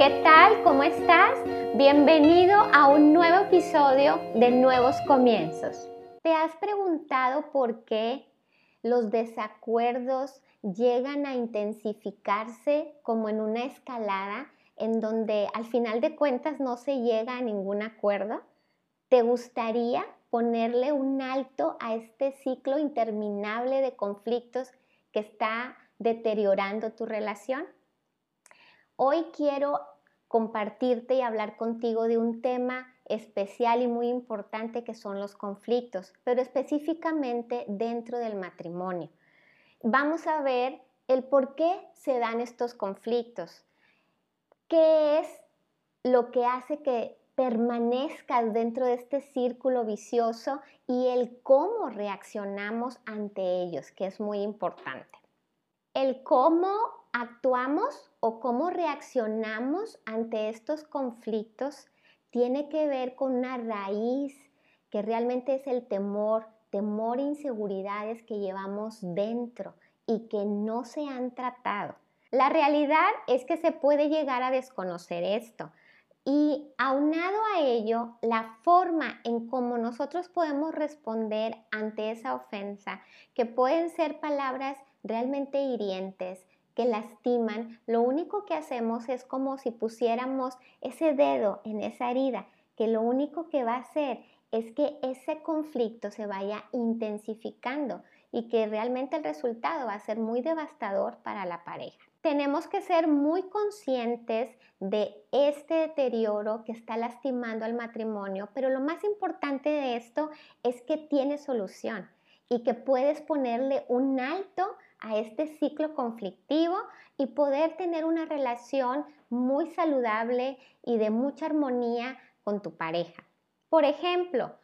¿Qué tal? ¿Cómo estás? Bienvenido a un nuevo episodio de Nuevos Comienzos. ¿Te has preguntado por qué los desacuerdos llegan a intensificarse como en una escalada en donde al final de cuentas no se llega a ningún acuerdo? ¿Te gustaría ponerle un alto a este ciclo interminable de conflictos que está deteriorando tu relación? Hoy quiero compartirte y hablar contigo de un tema especial y muy importante que son los conflictos, pero específicamente dentro del matrimonio. Vamos a ver el por qué se dan estos conflictos, qué es lo que hace que permanezcas dentro de este círculo vicioso y el cómo reaccionamos ante ellos, que es muy importante. El cómo actuamos o cómo reaccionamos ante estos conflictos tiene que ver con una raíz que realmente es el temor, temor e inseguridades que llevamos dentro y que no se han tratado. La realidad es que se puede llegar a desconocer esto. Y aunado a ello, la forma en cómo nosotros podemos responder ante esa ofensa, que pueden ser palabras realmente hirientes, que lastiman, lo único que hacemos es como si pusiéramos ese dedo en esa herida, que lo único que va a hacer es que ese conflicto se vaya intensificando y que realmente el resultado va a ser muy devastador para la pareja. Tenemos que ser muy conscientes de este deterioro que está lastimando al matrimonio, pero lo más importante de esto es que tiene solución y que puedes ponerle un alto a este ciclo conflictivo y poder tener una relación muy saludable y de mucha armonía con tu pareja. Por ejemplo,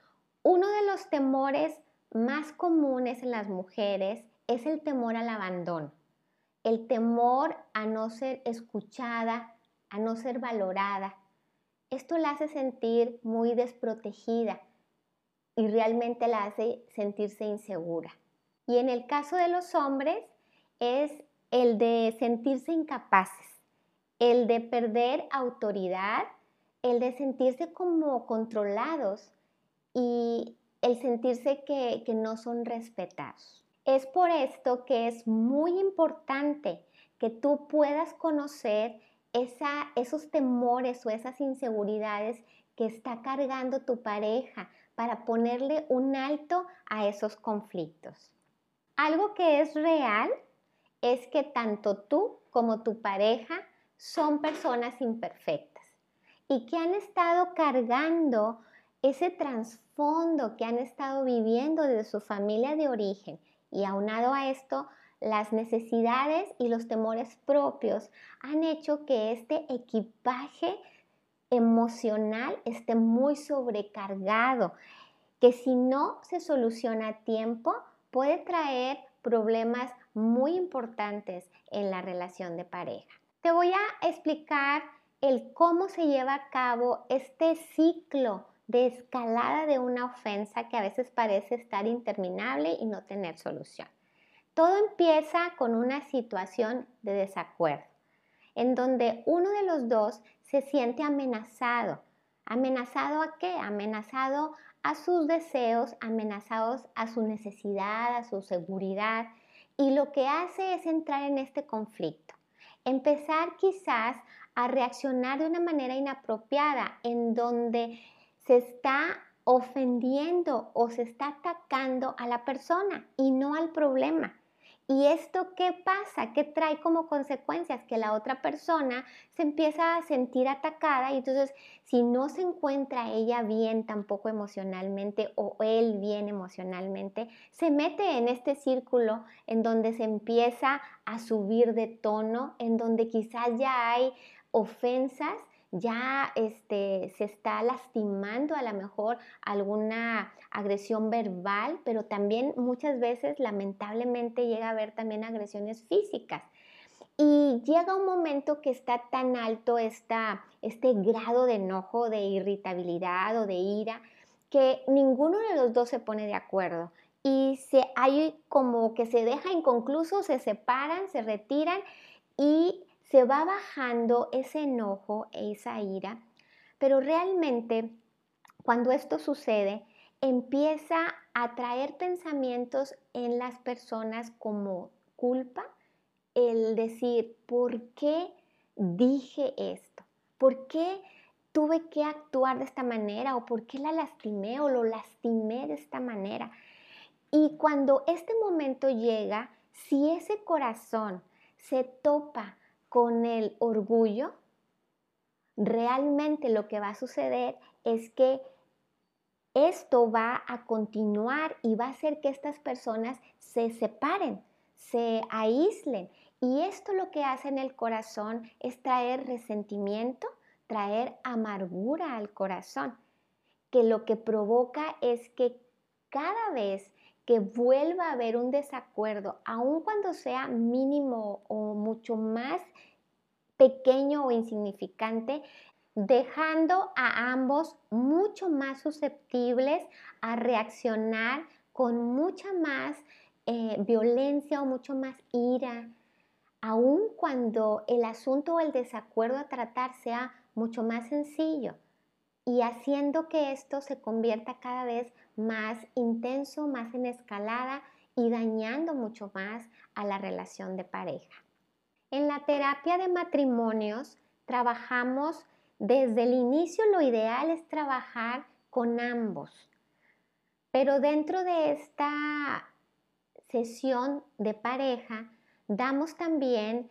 uno de los temores más comunes en las mujeres es el temor al abandono, el temor a no ser escuchada, a no ser valorada. Esto la hace sentir muy desprotegida y realmente la hace sentirse insegura. Y en el caso de los hombres es el de sentirse incapaces, el de perder autoridad, el de sentirse como controlados y el sentirse que, no son respetados. Es por esto que es muy importante que tú puedas conocer esos temores o esas inseguridades que está cargando tu pareja para ponerle un alto a esos conflictos. Algo que es real es que tanto tú como tu pareja son personas imperfectas y que han estado cargando ese trasfondo que han estado viviendo desde su familia de origen y aunado a esto, las necesidades y los temores propios han hecho que este equipaje emocional esté muy sobrecargado, que si no se soluciona a tiempo, puede traer problemas muy importantes en la relación de pareja. Te voy a explicar el cómo se lleva a cabo este ciclo de escalada de una ofensa que a veces parece estar interminable y no tener solución. Todo empieza con una situación de desacuerdo, en donde uno de los dos se siente amenazado. ¿Amenazado a qué? Amenazado a sus deseos, amenazados a su necesidad, a su seguridad. Y lo que hace es entrar en este conflicto. Empezar quizás a reaccionar de una manera inapropiada en donde se está ofendiendo o se está atacando a la persona y no al problema. ¿Y esto qué pasa? ¿Qué trae como consecuencias? Que la otra persona se empieza a sentir atacada y entonces si no se encuentra ella bien tampoco emocionalmente o él bien emocionalmente, se mete en este círculo en donde se empieza a subir de tono, en donde quizás ya hay ofensas ya este, se está lastimando a lo mejor alguna agresión verbal, pero también muchas veces lamentablemente llega a haber también agresiones físicas. Y llega un momento que está tan alto esta, este grado de enojo, de irritabilidad o de ira, que ninguno de los dos se pone de acuerdo. Y se, hay como que se deja inconcluso, se separan, se retiran y se va bajando ese enojo, esa ira, pero realmente cuando esto sucede, empieza a traer pensamientos en las personas como culpa, el decir, ¿por qué dije esto? ¿Por qué tuve que actuar de esta manera? ¿O por qué la lastimé o lo lastimé de esta manera? Y cuando este momento llega, si ese corazón se topa con el orgullo, realmente lo que va a suceder es que esto va a continuar y va a hacer que estas personas se separen, se aíslen. Y esto lo que hace en el corazón es traer resentimiento, traer amargura al corazón, que lo que provoca es que cada vez que vuelva a haber un desacuerdo, aun cuando sea mínimo o mucho más pequeño o insignificante, dejando a ambos mucho más susceptibles a reaccionar con mucha más eh, violencia o mucho más ira, aun cuando el asunto o el desacuerdo a tratar sea mucho más sencillo y haciendo que esto se convierta cada vez más intenso, más en escalada y dañando mucho más a la relación de pareja. En la terapia de matrimonios trabajamos desde el inicio, lo ideal es trabajar con ambos, pero dentro de esta sesión de pareja damos también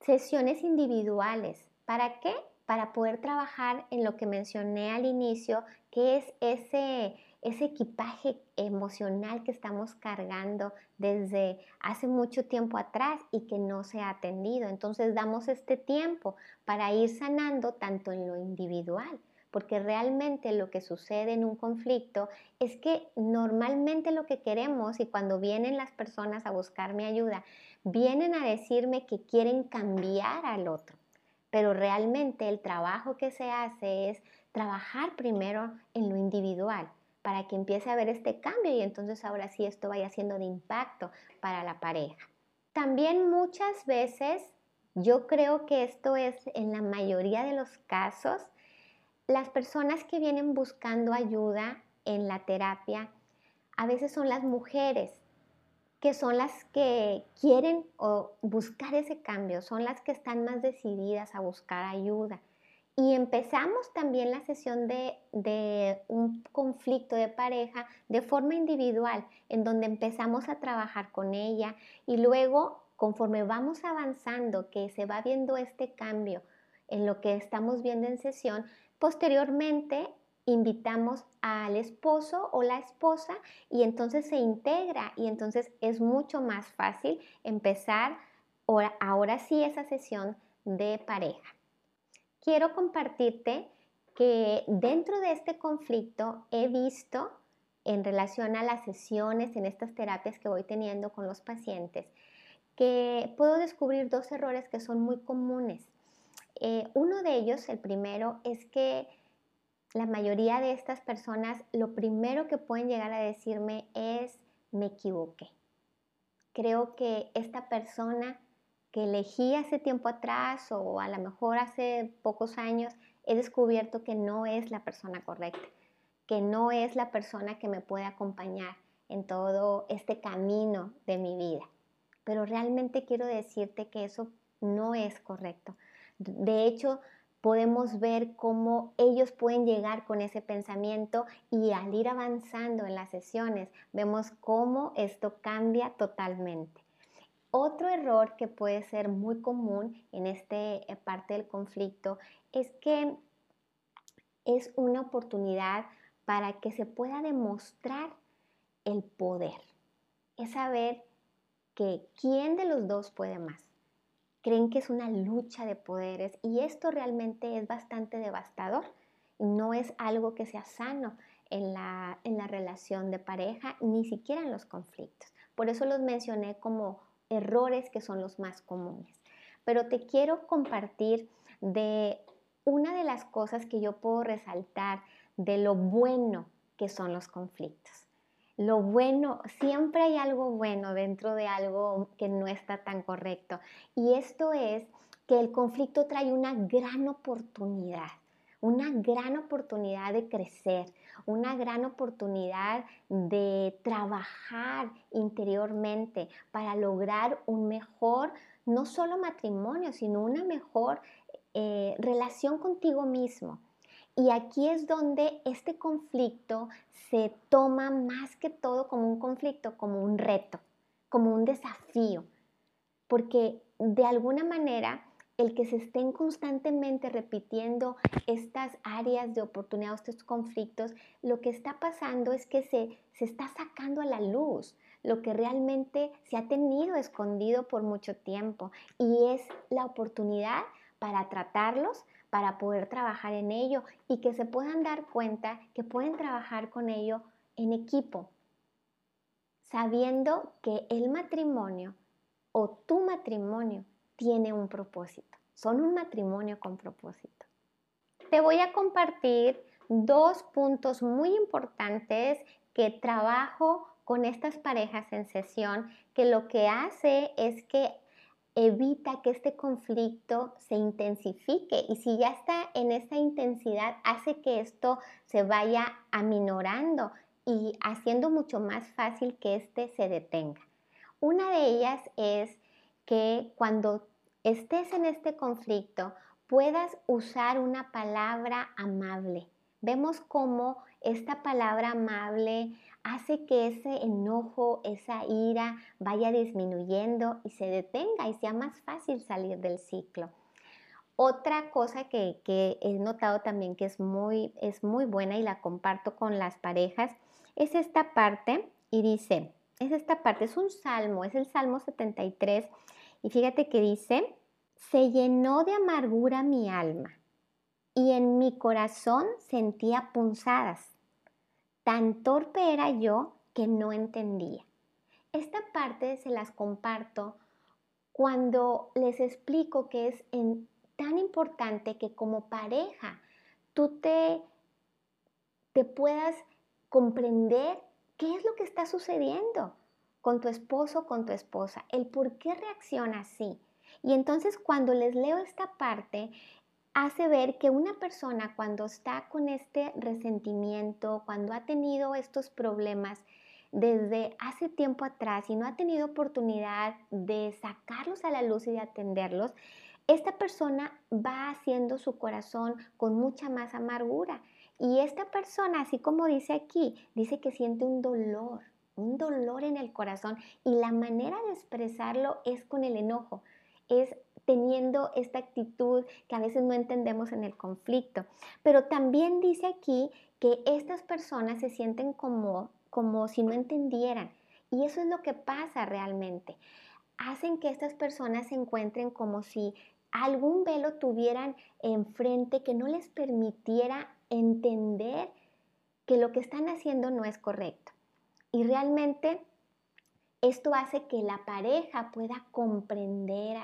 sesiones individuales. ¿Para qué? Para poder trabajar en lo que mencioné al inicio, que es ese ese equipaje emocional que estamos cargando desde hace mucho tiempo atrás y que no se ha atendido. Entonces damos este tiempo para ir sanando tanto en lo individual, porque realmente lo que sucede en un conflicto es que normalmente lo que queremos y cuando vienen las personas a buscarme ayuda, vienen a decirme que quieren cambiar al otro, pero realmente el trabajo que se hace es trabajar primero en lo individual para que empiece a ver este cambio y entonces ahora sí esto vaya siendo de impacto para la pareja. También muchas veces, yo creo que esto es en la mayoría de los casos, las personas que vienen buscando ayuda en la terapia, a veces son las mujeres que son las que quieren o buscar ese cambio, son las que están más decididas a buscar ayuda. Y empezamos también la sesión de, un conflicto de pareja de forma individual, en donde empezamos a trabajar con ella y luego, conforme vamos avanzando, que se va viendo este cambio en lo que estamos viendo en sesión, posteriormente invitamos al esposo o la esposa y entonces se integra y entonces es mucho más fácil empezar ahora sí esa sesión de pareja quiero compartirte que dentro de este conflicto he visto en relación a las sesiones, en estas terapias que voy teniendo con los pacientes, que puedo descubrir dos errores que son muy comunes. Eh, uno de ellos, el primero, es que la mayoría de estas personas lo primero que pueden llegar a decirme es me equivoqué. Creo que esta persona que elegí hace tiempo atrás o a lo mejor hace pocos años, he descubierto que no es la persona correcta, que no es la persona que me puede acompañar en todo este camino de mi vida. Pero realmente quiero decirte que eso no es correcto. De hecho, podemos ver cómo ellos pueden llegar con ese pensamiento y al ir avanzando en las sesiones, vemos cómo esto cambia totalmente. Otro error que puede ser muy común en esta eh, parte del conflicto es que es una oportunidad para que se pueda demostrar el poder. Es saber que quién de los dos puede más. Creen que es una lucha de poderes y esto realmente es bastante devastador. No es algo que sea sano en la, en la relación de pareja, ni siquiera en los conflictos. Por eso los mencioné como errores que son los más comunes. Pero te quiero compartir de una de las cosas que yo puedo resaltar de lo bueno que son los conflictos. Lo bueno, siempre hay algo bueno dentro de algo que no está tan correcto. Y esto es que el conflicto trae una gran oportunidad, una gran oportunidad de crecer, una gran oportunidad de trabajar interiormente para lograr un mejor, no solo matrimonio, sino una mejor eh, relación contigo mismo. Y aquí es donde este conflicto se toma más que todo como un conflicto, como un reto, como un desafío, porque de alguna manera el que se estén constantemente repitiendo estas áreas de oportunidad, estos conflictos, lo que está pasando es que se, se está sacando a la luz lo que realmente se ha tenido escondido por mucho tiempo. Y es la oportunidad para tratarlos, para poder trabajar en ello y que se puedan dar cuenta que pueden trabajar con ello en equipo, sabiendo que el matrimonio o tu matrimonio tiene un propósito, son un matrimonio con propósito. Te voy a compartir dos puntos muy importantes que trabajo con estas parejas en sesión, que lo que hace es que evita que este conflicto se intensifique y si ya está en esa intensidad hace que esto se vaya aminorando y haciendo mucho más fácil que este se detenga. Una de ellas es que cuando estés en este conflicto puedas usar una palabra amable. Vemos cómo esta palabra amable hace que ese enojo, esa ira vaya disminuyendo y se detenga y sea más fácil salir del ciclo. Otra cosa que, he notado también que es muy, es muy buena y la comparto con las parejas es esta parte y dice, es esta parte, es un salmo, es el Salmo 73 y fíjate que dice, se llenó de amargura mi alma y en mi corazón sentía punzadas. Tan torpe era yo que no entendía. Esta parte se las comparto cuando les explico que es tan importante que como pareja tú te, te puedas comprender qué es lo que está sucediendo con tu esposo, con tu esposa, el por qué reacciona así. Y entonces cuando les leo esta parte, hace ver que una persona cuando está con este resentimiento, cuando ha tenido estos problemas desde hace tiempo atrás y no ha tenido oportunidad de sacarlos a la luz y de atenderlos, esta persona va haciendo su corazón con mucha más amargura. Y esta persona, así como dice aquí, dice que siente un dolor, un dolor en el corazón y la manera de expresarlo es con el enojo, es teniendo esta actitud que a veces no entendemos en el conflicto. Pero también dice aquí que estas personas se sienten como, como si no entendieran. Y eso es lo que pasa realmente. Hacen que estas personas se encuentren como si algún velo tuvieran enfrente que no les permitiera entender que lo que están haciendo no es correcto. Y realmente esto hace que la pareja pueda comprender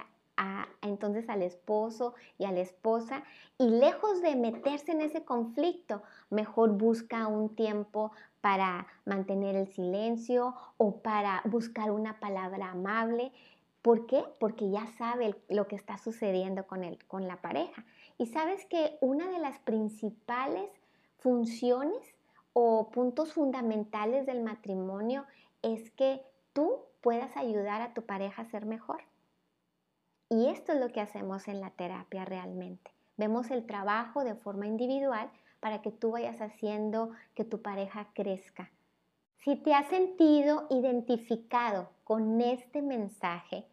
entonces al esposo y a la esposa y lejos de meterse en ese conflicto, mejor busca un tiempo para mantener el silencio o para buscar una palabra amable. ¿Por qué? Porque ya sabe lo que está sucediendo con, el, con la pareja. Y sabes que una de las principales funciones o puntos fundamentales del matrimonio es que tú puedas ayudar a tu pareja a ser mejor. Y esto es lo que hacemos en la terapia realmente. Vemos el trabajo de forma individual para que tú vayas haciendo que tu pareja crezca. Si te has sentido identificado con este mensaje,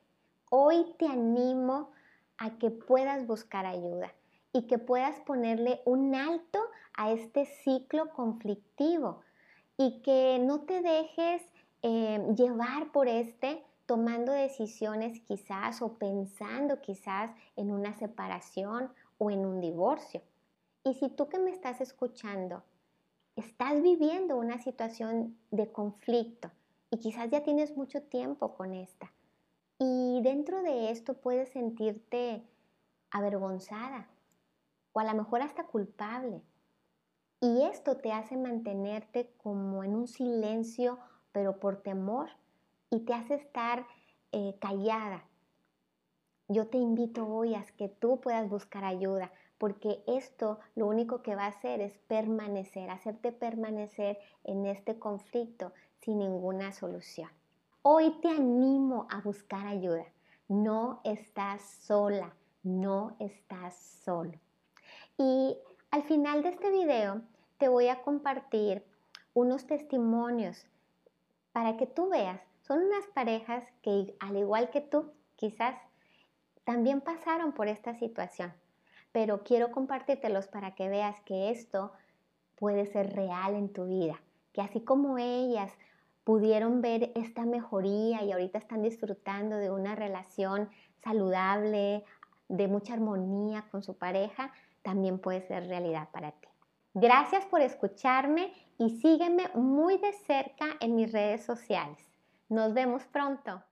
hoy te animo a que puedas buscar ayuda y que puedas ponerle un alto a este ciclo conflictivo y que no te dejes eh, llevar por este tomando decisiones quizás o pensando quizás en una separación o en un divorcio. Y si tú que me estás escuchando estás viviendo una situación de conflicto y quizás ya tienes mucho tiempo con esta, y dentro de esto puedes sentirte avergonzada o a lo mejor hasta culpable. Y esto te hace mantenerte como en un silencio, pero por temor y te hace estar eh, callada. yo te invito hoy a que tú puedas buscar ayuda, porque esto lo único que va a hacer es permanecer, hacerte permanecer en este conflicto sin ninguna solución. Hoy te animo a buscar ayuda. No estás sola, no estás solo. Y al final de este video te voy a compartir unos testimonios para que tú veas. Son unas parejas que al igual que tú, quizás también pasaron por esta situación, pero quiero compartírtelos para que veas que esto puede ser real en tu vida, que así como ellas pudieron ver esta mejoría y ahorita están disfrutando de una relación saludable, de mucha armonía con su pareja, también puede ser realidad para ti. Gracias por escucharme y sígueme muy de cerca en mis redes sociales. Nos vemos pronto.